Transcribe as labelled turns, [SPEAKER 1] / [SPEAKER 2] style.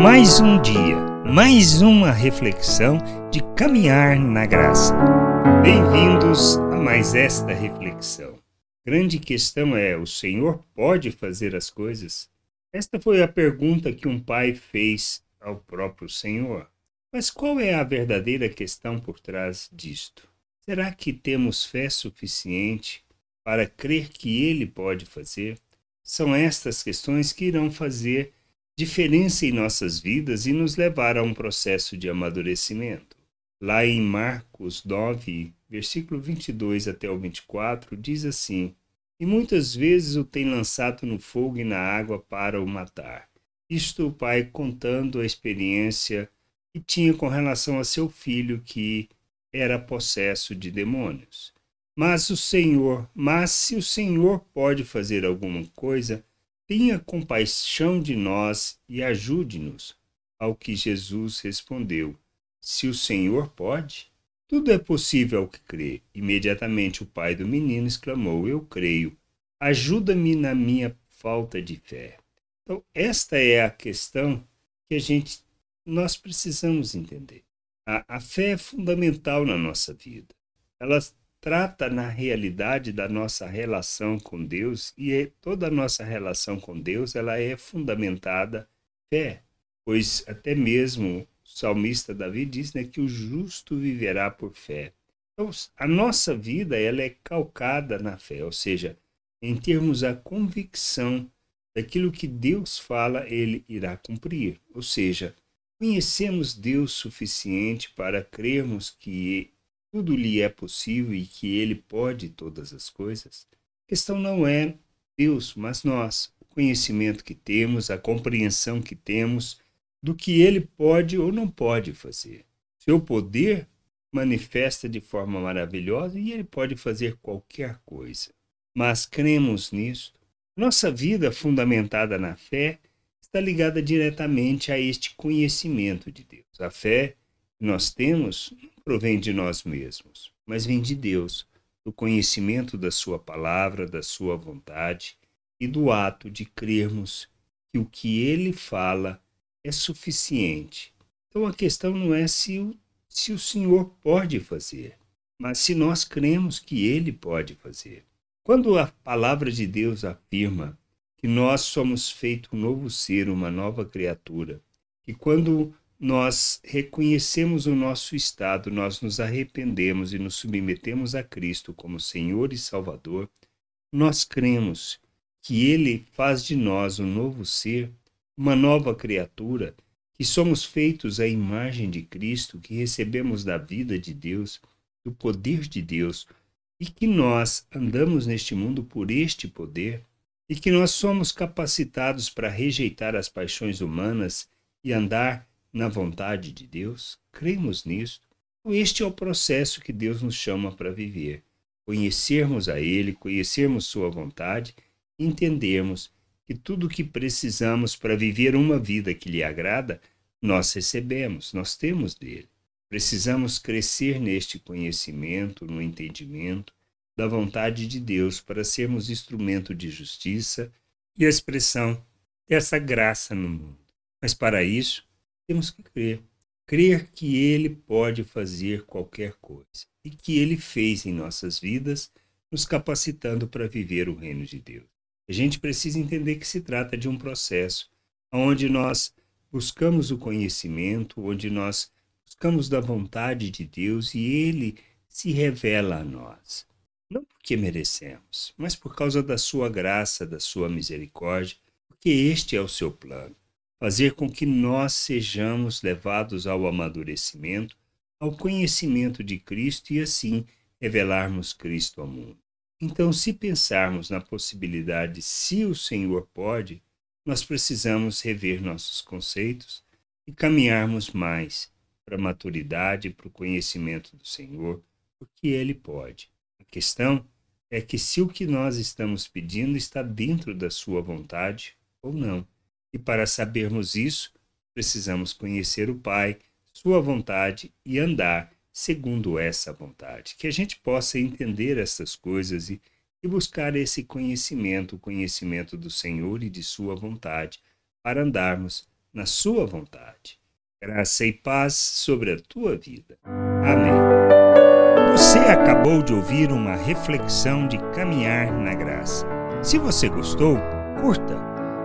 [SPEAKER 1] Mais um dia, mais uma reflexão de caminhar na graça. Bem-vindos a mais esta reflexão. Grande questão é: o Senhor pode fazer as coisas? Esta foi a pergunta que um pai fez ao próprio Senhor. Mas qual é a verdadeira questão por trás disto? Será que temos fé suficiente para crer que Ele pode fazer? São estas questões que irão fazer diferença em nossas vidas e nos levar a um processo de amadurecimento. Lá em Marcos 9, versículo 22 até o 24, diz assim: E muitas vezes o tem lançado no fogo e na água para o matar. Isto o pai contando a experiência que tinha com relação a seu filho que era possesso de demônios. Mas o Senhor, mas se o Senhor pode fazer alguma coisa, Tenha compaixão de nós e ajude-nos. Ao que Jesus respondeu: Se o Senhor pode, tudo é possível ao que crê. Imediatamente o pai do menino exclamou: Eu creio. Ajuda-me na minha falta de fé. Então, esta é a questão que a gente nós precisamos entender. A, a fé é fundamental na nossa vida. Ela trata na realidade da nossa relação com Deus e é, toda a nossa relação com Deus ela é fundamentada fé, pois até mesmo o salmista Davi diz né, que o justo viverá por fé. Então, a nossa vida ela é calcada na fé, ou seja, em termos a convicção daquilo que Deus fala, ele irá cumprir. Ou seja, conhecemos Deus suficiente para crermos que tudo lhe é possível e que ele pode todas as coisas, a questão não é Deus, mas nós, o conhecimento que temos, a compreensão que temos do que ele pode ou não pode fazer. Seu poder manifesta de forma maravilhosa e ele pode fazer qualquer coisa. Mas cremos nisto. Nossa vida fundamentada na fé está ligada diretamente a este conhecimento de Deus. A fé nós temos provém de nós mesmos, mas vem de Deus, do conhecimento da Sua palavra, da Sua vontade e do ato de crermos que o que Ele fala é suficiente. Então a questão não é se o, se o Senhor pode fazer, mas se nós cremos que Ele pode fazer. Quando a palavra de Deus afirma que nós somos feito um novo ser, uma nova criatura, que quando nós reconhecemos o nosso estado, nós nos arrependemos e nos submetemos a Cristo como Senhor e Salvador, nós cremos que Ele faz de nós um novo ser, uma nova criatura, que somos feitos à imagem de Cristo, que recebemos da vida de Deus, do poder de Deus, e que nós andamos neste mundo por este poder, e que nós somos capacitados para rejeitar as paixões humanas e andar na vontade de Deus? Cremos nisto? Este é o processo que Deus nos chama para viver. Conhecermos a Ele, conhecermos Sua vontade, entendermos que tudo o que precisamos para viver uma vida que lhe agrada, nós recebemos, nós temos dele. Precisamos crescer neste conhecimento, no entendimento da vontade de Deus para sermos instrumento de justiça e expressão dessa graça no mundo. Mas para isso, temos que crer. Crer que Ele pode fazer qualquer coisa e que Ele fez em nossas vidas, nos capacitando para viver o reino de Deus. A gente precisa entender que se trata de um processo onde nós buscamos o conhecimento, onde nós buscamos da vontade de Deus e Ele se revela a nós. Não porque merecemos, mas por causa da Sua graça, da Sua misericórdia, porque este é o seu plano fazer com que nós sejamos levados ao amadurecimento, ao conhecimento de Cristo e assim revelarmos Cristo ao mundo. Então, se pensarmos na possibilidade, se o Senhor pode, nós precisamos rever nossos conceitos e caminharmos mais para a maturidade, para o conhecimento do Senhor, porque Ele pode. A questão é que se o que nós estamos pedindo está dentro da Sua vontade ou não. E para sabermos isso, precisamos conhecer o Pai, Sua vontade e andar segundo essa vontade. Que a gente possa entender essas coisas e, e buscar esse conhecimento, o conhecimento do Senhor e de Sua vontade, para andarmos na Sua vontade. Graça e paz sobre a tua vida. Amém. Você acabou de ouvir uma reflexão de caminhar na graça. Se você gostou, curta,